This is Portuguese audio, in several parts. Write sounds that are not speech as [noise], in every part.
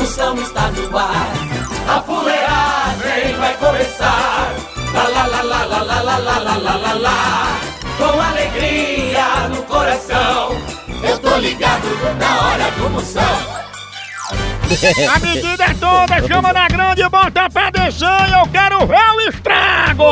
Moção está no ar. A fuleagem vai começar. Lá lá lá lá lá lá lá lá lá lá lá lá. Com alegria no coração, eu tô ligado na hora do Moção. A medida é toda, chama na grande, bota pra descer e eu quero ver o estrago!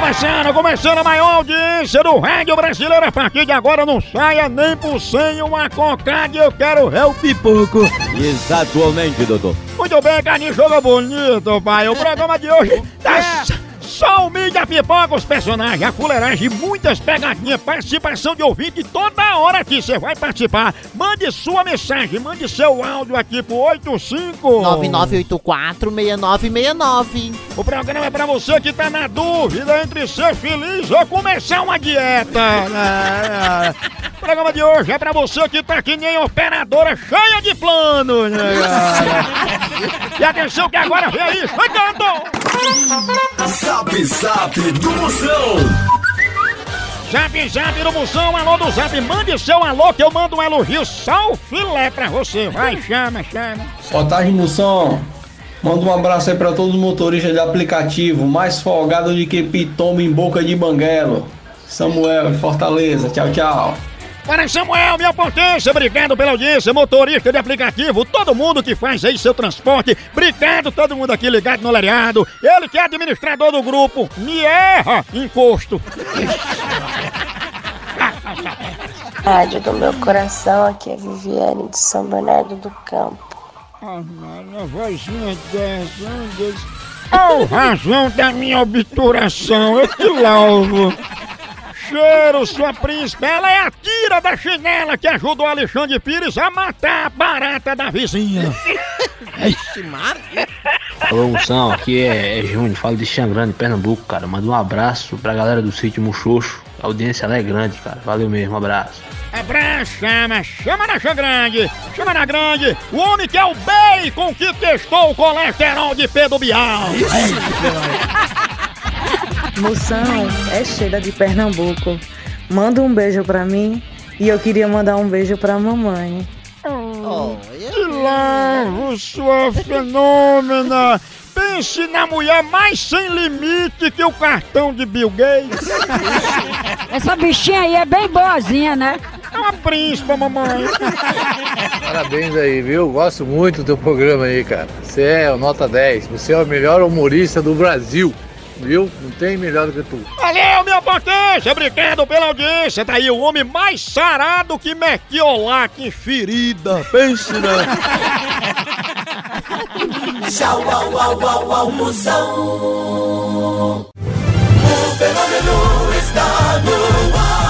Começando, começando a maior audiência do rádio brasileiro. A partir de agora não saia nem por cem uma cocada eu quero ver o pipoco. Exatamente, doutor. Muito bem, Carlinhos, jogo bonito, pai. O programa de hoje tá s- só o mídia pipoca, os personagens, a fuleiragem, muitas pegadinhas, participação de ouvinte toda hora aqui. Você vai participar. Mande sua mensagem, mande seu áudio aqui pro 85 9984-6969. O programa é pra você que tá na dúvida entre ser feliz ou começar uma dieta. [laughs] O programa de hoje é pra você que tá que nem operadora cheia de planos. [laughs] E atenção que agora vem aí, chegando! Zap Zap do Moção. Zap Zap no Moção, alô do Zap, mande seu alô que eu mando um elogio só o filé pra você. Vai, chama, chama. Boa tarde, Moção. Manda um abraço aí pra todos os motoristas de aplicativo, mais folgado de que pitoma em boca de banguelo. Samuel, Fortaleza. Tchau, tchau. Para Samuel, minha potência, obrigado pela audiência, motorista de aplicativo, todo mundo que faz aí seu transporte, obrigado todo mundo aqui ligado no Lariado, ele que é administrador do grupo, me erra, encosto. Rádio do meu coração, aqui é Viviane de São Bernardo do Campo. Ah, mano, a vozinha dessa, um desse. Oh, razão da minha obturação, eu te louvo. Cheiro, sua príncipe, ela é a tira da chinela que ajudou Alexandre Pires a matar a barata da vizinha. [laughs] Alô, Moção, aqui é, é Júnior, falo de Xangrande, Pernambuco, cara. Manda um abraço pra galera do sítio Muxoxo. A audiência lá é grande, cara. Valeu mesmo, um abraço. Abraço, chama, chama na chã grande, chama na grande, o homem que é o bacon que testou o colesterol de Pedro Bial. Moção é Sheila de Pernambuco. Manda um beijo pra mim e eu queria mandar um beijo pra mamãe. Que lavo, sua fenômena! Pense na mulher mais sem limite que o cartão de Bill Gates. [laughs] Essa bichinha aí é bem boazinha, né? É uma príncipa, mamãe. Parabéns aí, viu? Gosto muito do teu programa aí, cara. Você é o nota 10. Você é o melhor humorista do Brasil, viu? Não tem melhor do que tu. Valeu, minha potência! Obrigado pela audiência. Tá aí o homem mais sarado que Merquiolac em ferida. Pense, né? [laughs] Tchau, au, au, au, au, Moção. O fenômeno está no ar.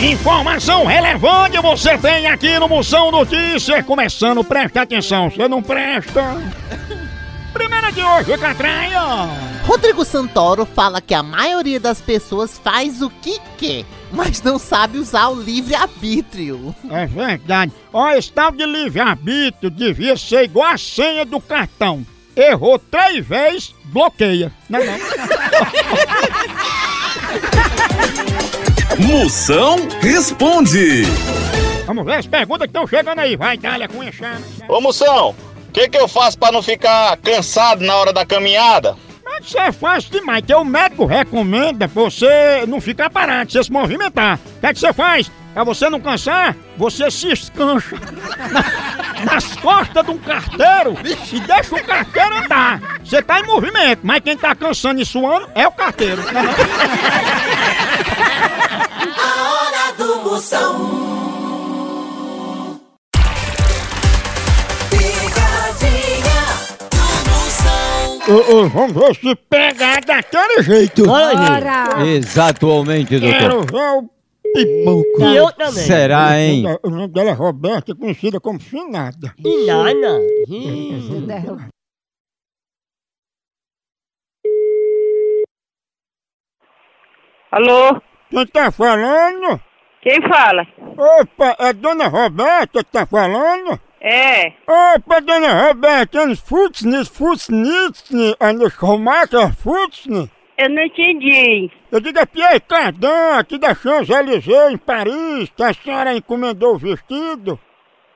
Informação relevante você tem aqui no Moção Notícias. Começando, presta atenção, você não presta. Primeira de hoje, Catraia! Rodrigo Santoro fala que a maioria das pessoas faz o que quer, mas não sabe usar o livre-arbítrio. É verdade. Ó, esse tal de livre-arbítrio devia ser igual a senha do cartão. Errou três vezes, bloqueia. Não, é não. [laughs] Moção responde. Vamos ver as perguntas que estão chegando aí. Vai, Dália, com enxame. Ô Moção, o que, que eu faço pra não ficar cansado na hora da caminhada? Mas isso é fácil demais, que o médico recomenda você não ficar parado, você se movimentar. O que é que você faz? Pra você não cansar, você se escancha na- [laughs] nas costas de um carteiro e deixa o carteiro andar. Você tá em movimento, mas quem tá cansando e suando é o carteiro. [laughs] Moção. Picadinha do Moção. Ô, ô, vamos ver se pegar daquele jeito. Bora! Exatamente, Quero doutor. ver o pipoco. E eu também. Será, hein? O nome dela é Roberta, conhecida como Finada. Inana. Alô? Quem tá falando? Quem fala? Opa, é Dona Roberta que tá falando? É. Opa, Dona Roberta, anos Futsnis, Futsnis, anos Romaca Futsnis. Eu não entendi. Eu digo é Pierre Cardin, aqui da Champs-Élysées, em Paris, que a senhora encomendou o vestido.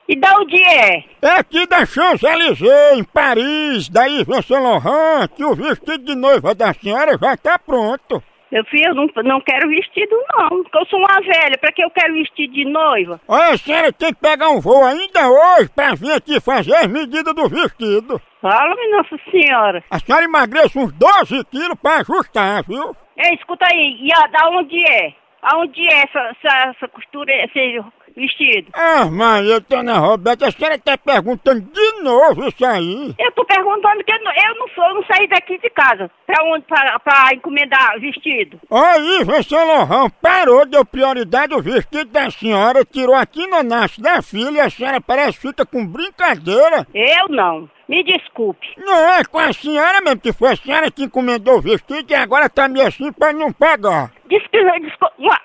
E da onde é? É aqui da Champs-Élysées, em Paris, da Yves Saint Laurent, que o vestido de noiva da senhora já tá pronto. Meu filho, eu não, não quero vestido não, porque eu sou uma velha, pra que eu quero vestido de noiva? Olha, a senhora tem que pegar um voo ainda hoje pra vir aqui fazer as medidas do vestido. Fala-me, Nossa Senhora. A senhora emagrece uns 12 quilos pra ajustar, viu? Ei, escuta aí, e a, da onde é? Aonde é essa, essa, essa costura, esse vestido? Ah, mãe, eu tô na Roberta, a senhora tá perguntando de novo isso aí. Eu tô perguntando que eu não, eu não sou, eu não saí daqui de casa. Pra onde, pra, pra encomendar vestido? Aí, Saint Laurent parou, deu prioridade ao vestido da senhora, tirou aqui no nasce da filha e a senhora parece que fica com brincadeira. Eu não. Me desculpe. Não, é com a senhora mesmo, que foi a senhora que encomendou o vestido e agora tá meio assim pra não pagar. Desculpa, desculpa.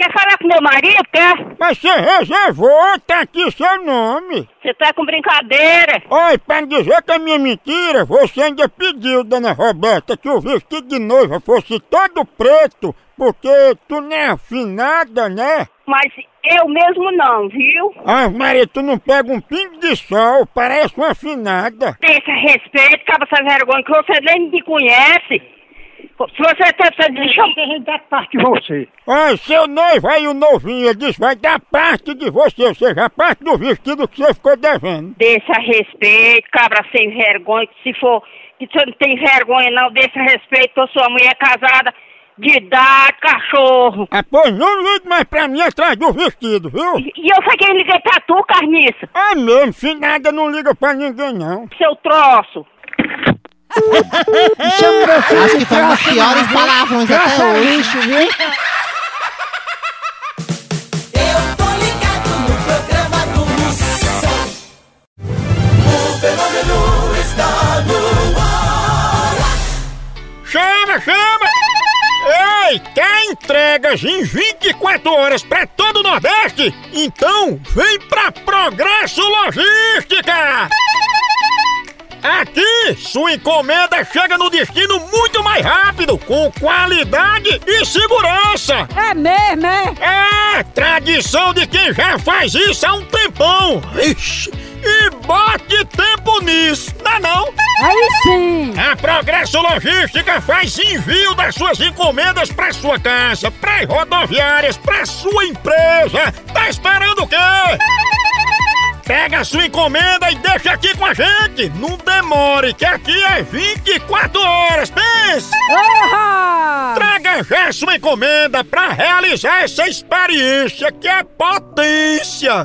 Quer falar com meu marido, quer? Mas você reservou, tá aqui seu nome. Você tá com brincadeira. Oi, pra não dizer que é minha mentira, você ainda pediu, dona Roberta, que o vestido de noiva fosse todo preto, porque tu não é afinada, né? Mas eu mesmo não, viu? Ah, Maria, tu não pega um pingo de sol, parece uma afinada. Deixa respeito, caba essa vergonha, que você nem me conhece. Se você tem essa deixa eu dar parte de você. Ai, seu noivo aí, o novinho, ele disse, vai dar parte de você, ou seja, a parte do vestido que você ficou devendo. Deixa respeito, cabra sem vergonha, que se for, que você não tem vergonha não, deixa respeito, eu sou uma mulher casada, de idade, cachorro. Ah, pois não ligue mais pra mim atrás do vestido, viu? E eu foi quem liguei pra tu, carniça. Ah, mesmo, finada não liga pra ninguém, não. Seu troço. Acho que foi uma das piores palavrões até hoje. lixo, viu? Eu tô ligado no programa do Moção. O fenômeno está no ar. Chama, chama! Ei, quer entregas em 24 horas pra todo o Nordeste? Então vem pra Progresso Logística! Aqui, sua encomenda chega no destino muito mais rápido, com qualidade e segurança! É mesmo, é? É, tradição de quem já faz isso há um tempão! Ixi, e bote tempo nisso, não é não? Aí sim! A Progresso Logística faz envio das suas encomendas para sua casa, para rodoviárias, para sua empresa. Tá esperando o quê? Pega a sua encomenda e deixa aqui com a gente. Não demore, que aqui é 24 horas. Pense! Traga já sua encomenda para realizar essa experiência que é potência.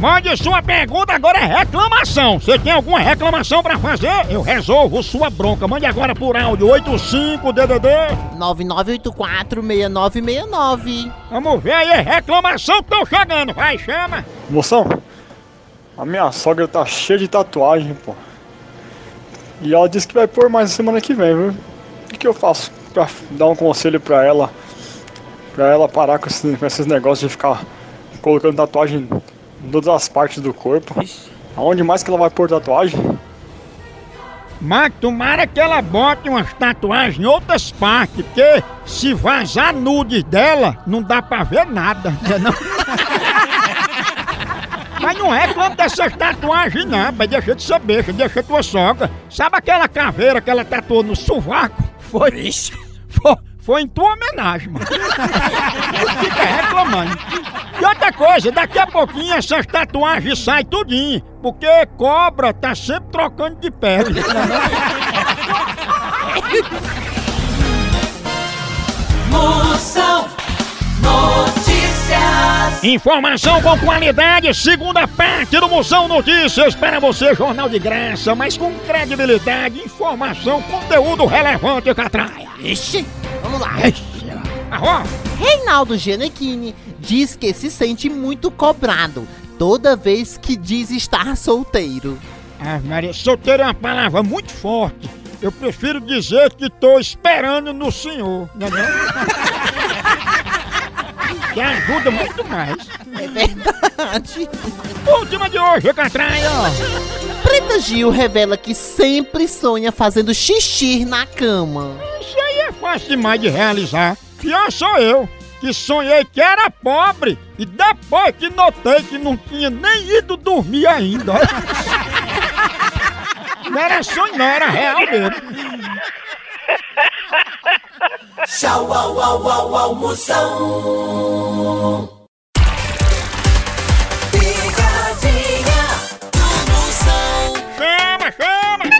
Mande sua pergunta, agora é reclamação. Você tem alguma reclamação pra fazer? Eu resolvo sua bronca. Mande agora por áudio 85DDD 99846969. Vamos ver aí, reclamação que estão chegando. Vai, chama. Moção, a minha sogra tá cheia de tatuagem, pô. E ela disse que vai pôr mais na semana que vem, viu? O que, que eu faço pra dar um conselho pra ela? Pra ela parar com, esse- com esses negócios de ficar colocando tatuagem em todas as partes do corpo. Aonde mais que ela vai pôr tatuagem? Mas tomara que ela bote umas tatuagens em outras partes, porque se vazar nudes dela, não dá pra ver nada, não? [laughs] Mas não reclama dessas tatuagens não, mas deixa de ser besta, deixa tua sogra. Sabe aquela caveira que ela tatuou no sovaco? Foi Foi, foi em tua homenagem, mano. Fica reclamando. E outra coisa, daqui a pouquinho essas tatuagens saem tudinho, porque cobra tá sempre trocando de pele. Moção Notícias. Informação com qualidade, segunda parte do Moção Notícias para você, jornal de graça, mas com credibilidade, informação, conteúdo relevante que atraia. Ixi, vamos lá. Reinaldo Gianecchini diz que se sente muito cobrado toda vez que diz estar solteiro. Ah, Maria, solteiro é uma palavra muito forte. Eu prefiro dizer que tô esperando no senhor, não? [laughs] Que ajuda muito mais. É verdade. Última de hoje, Catraia. Preta Gil revela que sempre sonha fazendo xixi na cama. Fácil demais de realizar. Pior sou eu, que sonhei que era pobre e depois que notei que não tinha nem ido dormir ainda. [laughs] Não era sonho, não, era real mesmo. Tchau, au, au, au, au, Moção. Picadinha do Moção. Chama, chama!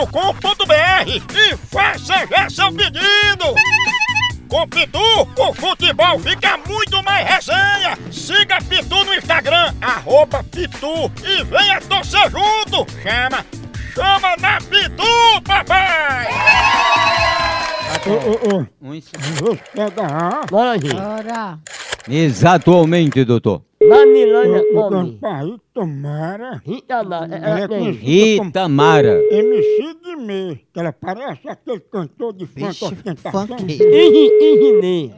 loja.pitu.com.br e faça já seu pedido. Com Pitu, o futebol fica muito mais resenha. Siga Pitu no Instagram, arroba Pitu e venha torcer junto. Chama, chama na Pitu, papai! Ô, ô, ô. Bora, gente. Bora. Exatamente, doutor. Mamilana Ô, ô, come. Pai, tomara. Itamara. Ela é conhecida como Itamara. MC Guimê, que ela parece aquele cantor de funk Vixe, ostentação. funkeiro.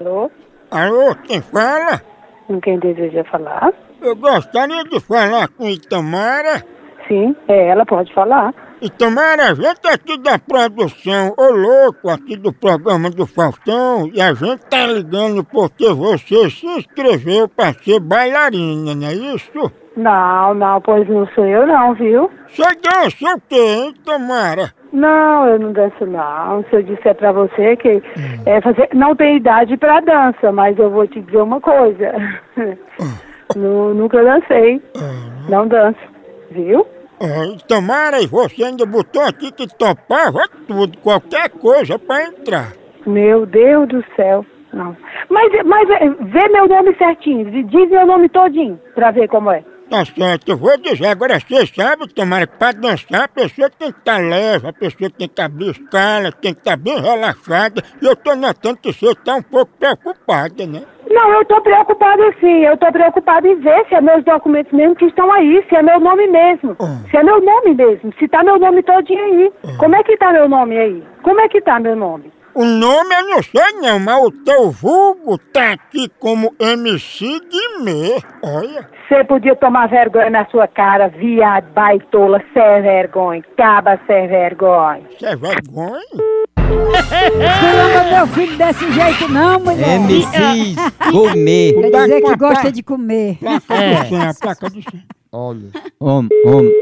Alô? Alô, quem fala? Com quem deseja falar? Eu gostaria de falar com Itamara. Sim, é ela, pode falar. Itamara, a gente aqui da produção, ô louco, aqui do programa do Faustão, e a gente tá ligando porque você se inscreveu pra ser bailarina, não é isso? Não, não, pois não sou eu não, viu? Você dança o quê, hein, Tamara? Não, eu não danço não. Se eu disser pra você que é fazer, não tem idade pra dança, mas eu vou te dizer uma coisa. [laughs] Nu- nunca dancei. Não danço, viu? Tamara, e você ainda botou aqui que topava tudo, qualquer coisa pra entrar. Meu Deus do céu. Não. Mas, mas é, vê meu nome certinho, diz meu nome todinho, pra ver como é. Tá certo, eu vou dizer, agora você sabe, tomara que pra dançar a pessoa tem que estar leve, a pessoa tem que abrir escala, tem que estar bem relaxada, e eu tô notando que você tá um pouco preocupada, né? Não, eu tô preocupada sim. Eu tô preocupada em ver se é meus documentos mesmo que estão aí, se é meu nome mesmo. Se é meu nome mesmo, se tá meu nome todinho aí. Como é que tá meu nome aí? Como é que tá meu nome? O nome eu não sei não, mas o teu vulgo tá aqui como MC Guimê, olha. Você podia tomar vergonha na sua cara, viado, baitola, sem vergonha, caba sem vergonha. Você é vergonha? Não ama meu filho desse jeito não, mulher. MC Gourmet. Quer dizer que gosta de comer. É. A placa do céu. Olha. Homem, homem.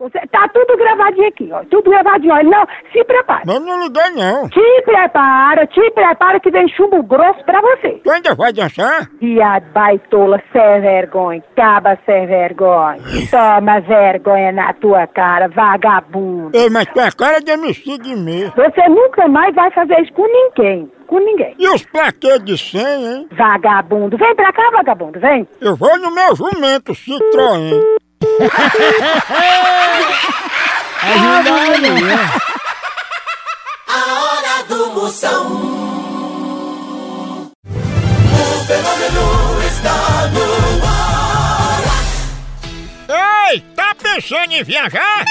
Você, tá tudo gravadinho aqui, ó. Tudo gravadinho, ó. Não, se prepara. Mas não liguei não. Te prepara, te prepara que vem chumbo grosso pra você. Tu ainda vai dançar? Viado, baitola, sem vergonha, caba sem vergonha. Toma vergonha na tua cara, vagabundo. Ei, mas tu é cara de MC Guimê. Você nunca mais vai fazer isso com ninguém. Com ninguém. E os plaquês de 100, hein? Vagabundo. Vem pra cá, vagabundo, vem. Eu vou no meu jumento Citroën. A hora do Moção. O fenômeno está no ar. Ei, tá pensando em viajar?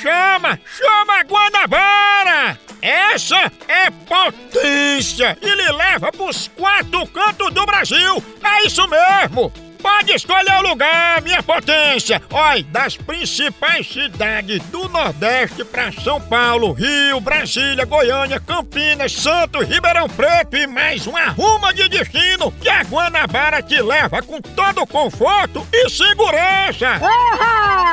Chama, chama a Guanabara! Essa é potência e lhe leva pros quatro cantos do Brasil! É isso mesmo! Pode escolher o lugar, minha potência! Olha, das principais cidades do Nordeste pra São Paulo, Rio, Brasília, Goiânia, Campinas, Santos, Ribeirão Preto e mais uma ruma de destino que a Guanabara te leva com todo conforto e segurança!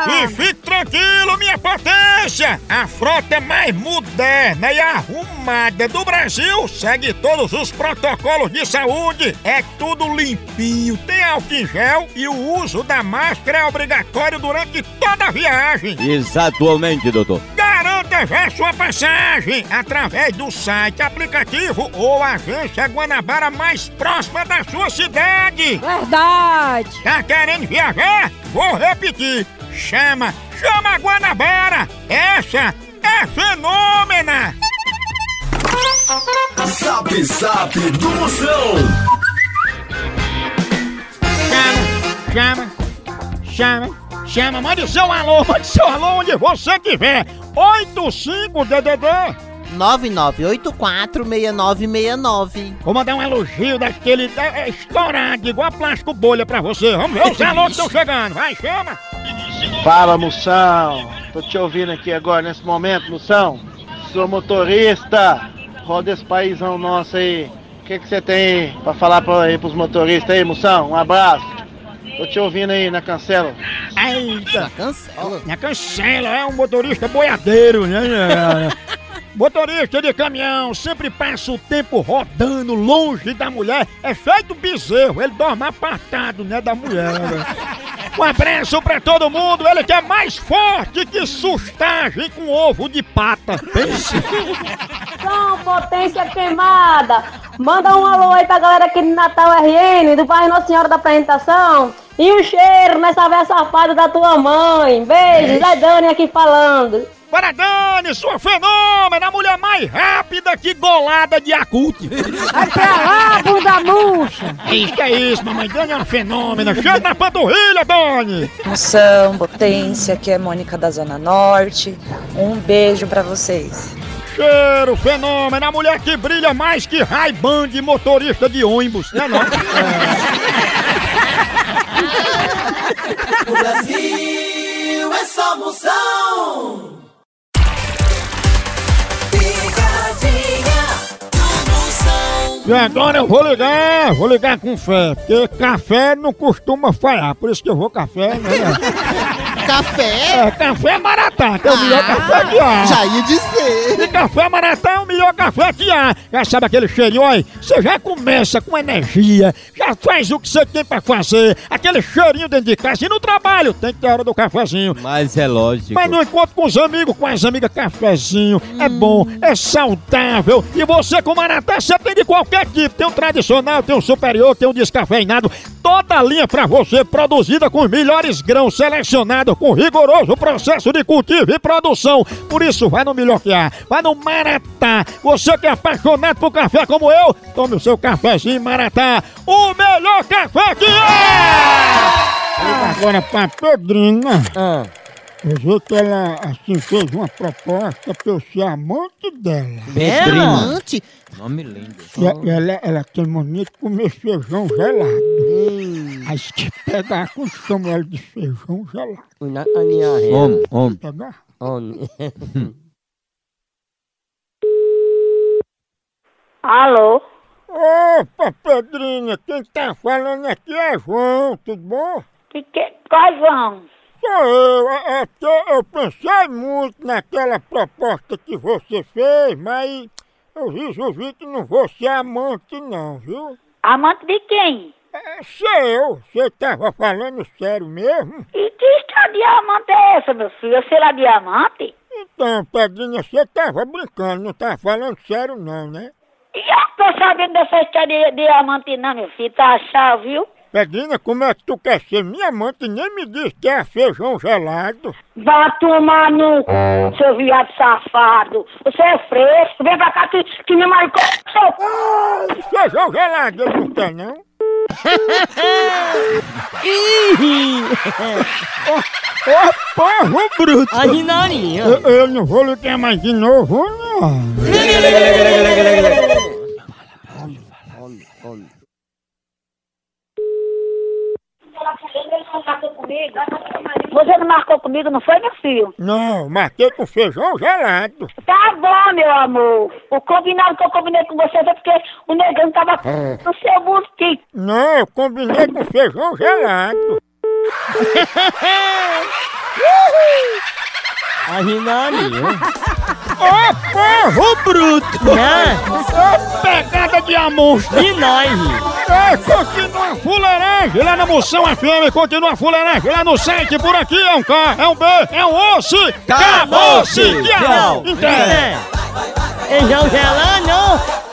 E fique tranquilo, minha potência! A frota mais moderna e arrumada do Brasil segue todos os protocolos de saúde. É tudo limpinho, tem álcool gel e o uso da máscara é obrigatório durante toda a viagem. Exatamente, doutor. Garanta já sua passagem através do site, aplicativo ou agência Guanabara mais próxima da sua cidade. Verdade. Tá querendo viajar? Vou repetir. Chama, chama a Guanabara. Essa é fenômena. Zap Zap do Moção. Chama, chama, chama. Mande seu alô, [laughs] mande seu alô onde você estiver. 85 DDD. 99846969. Vou mandar um elogio daquele é, é, estourado, igual a plástico bolha pra você. Vamos ver os [laughs] alô que estão chegando. Vai, chama. Fala, Moção. Tô te ouvindo aqui agora, nesse momento, Moção. Sou motorista. Roda esse paizão nosso aí. O que que você tem pra falar pra, aí pros motoristas aí, Moção? Um abraço. Tô te ouvindo aí na cancela. Eita. Cancela. Na cancela, é um motorista boiadeiro, né? [laughs] Motorista de caminhão sempre passa o tempo rodando longe da mulher. É feito bezerro, ele dorme apartado, né, da mulher. né? Um abraço pra todo mundo, ele que é mais forte que sustagem com ovo de pata. Pense. [laughs] São potência queimada. Manda um alô aí pra galera aqui de Natal RN, do bairro Nossa Senhora da Apresentação. E um cheiro nessa véia safada da tua mãe. Beijo, Zé Dani aqui falando. Para Dani, sua fenômena, a mulher mais rápida que golada de acute. [laughs] Vai pra lá, bunda murcha. Isso que é isso, mamãe Dani é uma fenômena. Chega na panturrilha, Dani. Moção, potência, aqui é Mônica da Zona Norte. Um beijo pra vocês. Cheiro, fenômeno, a mulher que brilha mais que Ray-Ban de motorista de ônibus, né não? [laughs] O Brasil é só Moção. E agora eu vou ligar, vou ligar com fé, porque café não costuma falhar, por isso que eu vou café, né? [laughs] café? É, café Maratá, que é o melhor café que há. Já ia dizer. E café Maratá é o melhor café que há. Já sabe aquele cheirinho, olha, você já começa com energia, já faz o que você tem pra fazer, aquele cheirinho dentro de casa e no trabalho, tem que ter a hora do cafezinho. Mas é lógico. Mas no encontro com os amigos, com as amigas, cafezinho, é bom, é saudável. E você com Maratá, você tem de qualquer tipo. Tem um tradicional, tem um superior, tem um descafeinado. Toda a linha pra você, produzida com os melhores grãos, selecionados com rigoroso processo de cultivo e produção. Por isso, vai no melhor que há. Vai no Maratá. Você que é apaixonado por café como eu, tome o seu cafezinho Maratá. O melhor café que é! Agora pra Pedrina. Eu vi que ela assim fez uma proposta pra eu ser amante dela. Pedrina. Amante? Nome lindo. E a- ela, ela tem mania de comer feijão gelado. Aí se te pegar com chama ela de feijão gelado. Una aniaré. Homem, homem. Pegar? Homem. [laughs] Alô? Opa, Pedrinha, quem tá falando aqui é João, tudo bom? Que, que, quais vão? Sou eu, é, é eu pensei muito naquela proposta que você fez, mas eu resolvi que não vou ser amante não, viu? Amante de quem? É seu, você tava falando sério mesmo? E que história de amante é essa, meu filho? Eu sei lá diamante? Então, Pedrinha, você tava brincando, não tava falando sério não, né? E eu não tô sabendo dessa história de diamante não, meu filho. Tá achado, viu? Pedrinha, como é que tu quer ser minha amante e nem me diz que é feijão gelado? Vá tomar no c... seu viado safado. Você é fresco. Vem pra cá que, que me marcou. Seu... Feijão gelado ele não quer não? [laughs] Ô, porro bruto! A rinarinha. Eu, eu não vou ligar mais de novo, não. [laughs] Você não marcou comigo, não foi, meu filho? Não, marquei com feijão gelado. Tá bom, meu amor. O combinado que eu combinei com você foi porque o negão tava no seu mosquito. Não, eu combinei com feijão gelado. [laughs] A rinarinha. Ô, porro bruto! Né? Ô, pegada de amostra! E nós? É, continua fuleiragem lá na Moção FM, continua fuleiragem lá no site, por aqui é um K, é um B, é um osso, acabou-se! Tchau! É. Feijão gelado, não.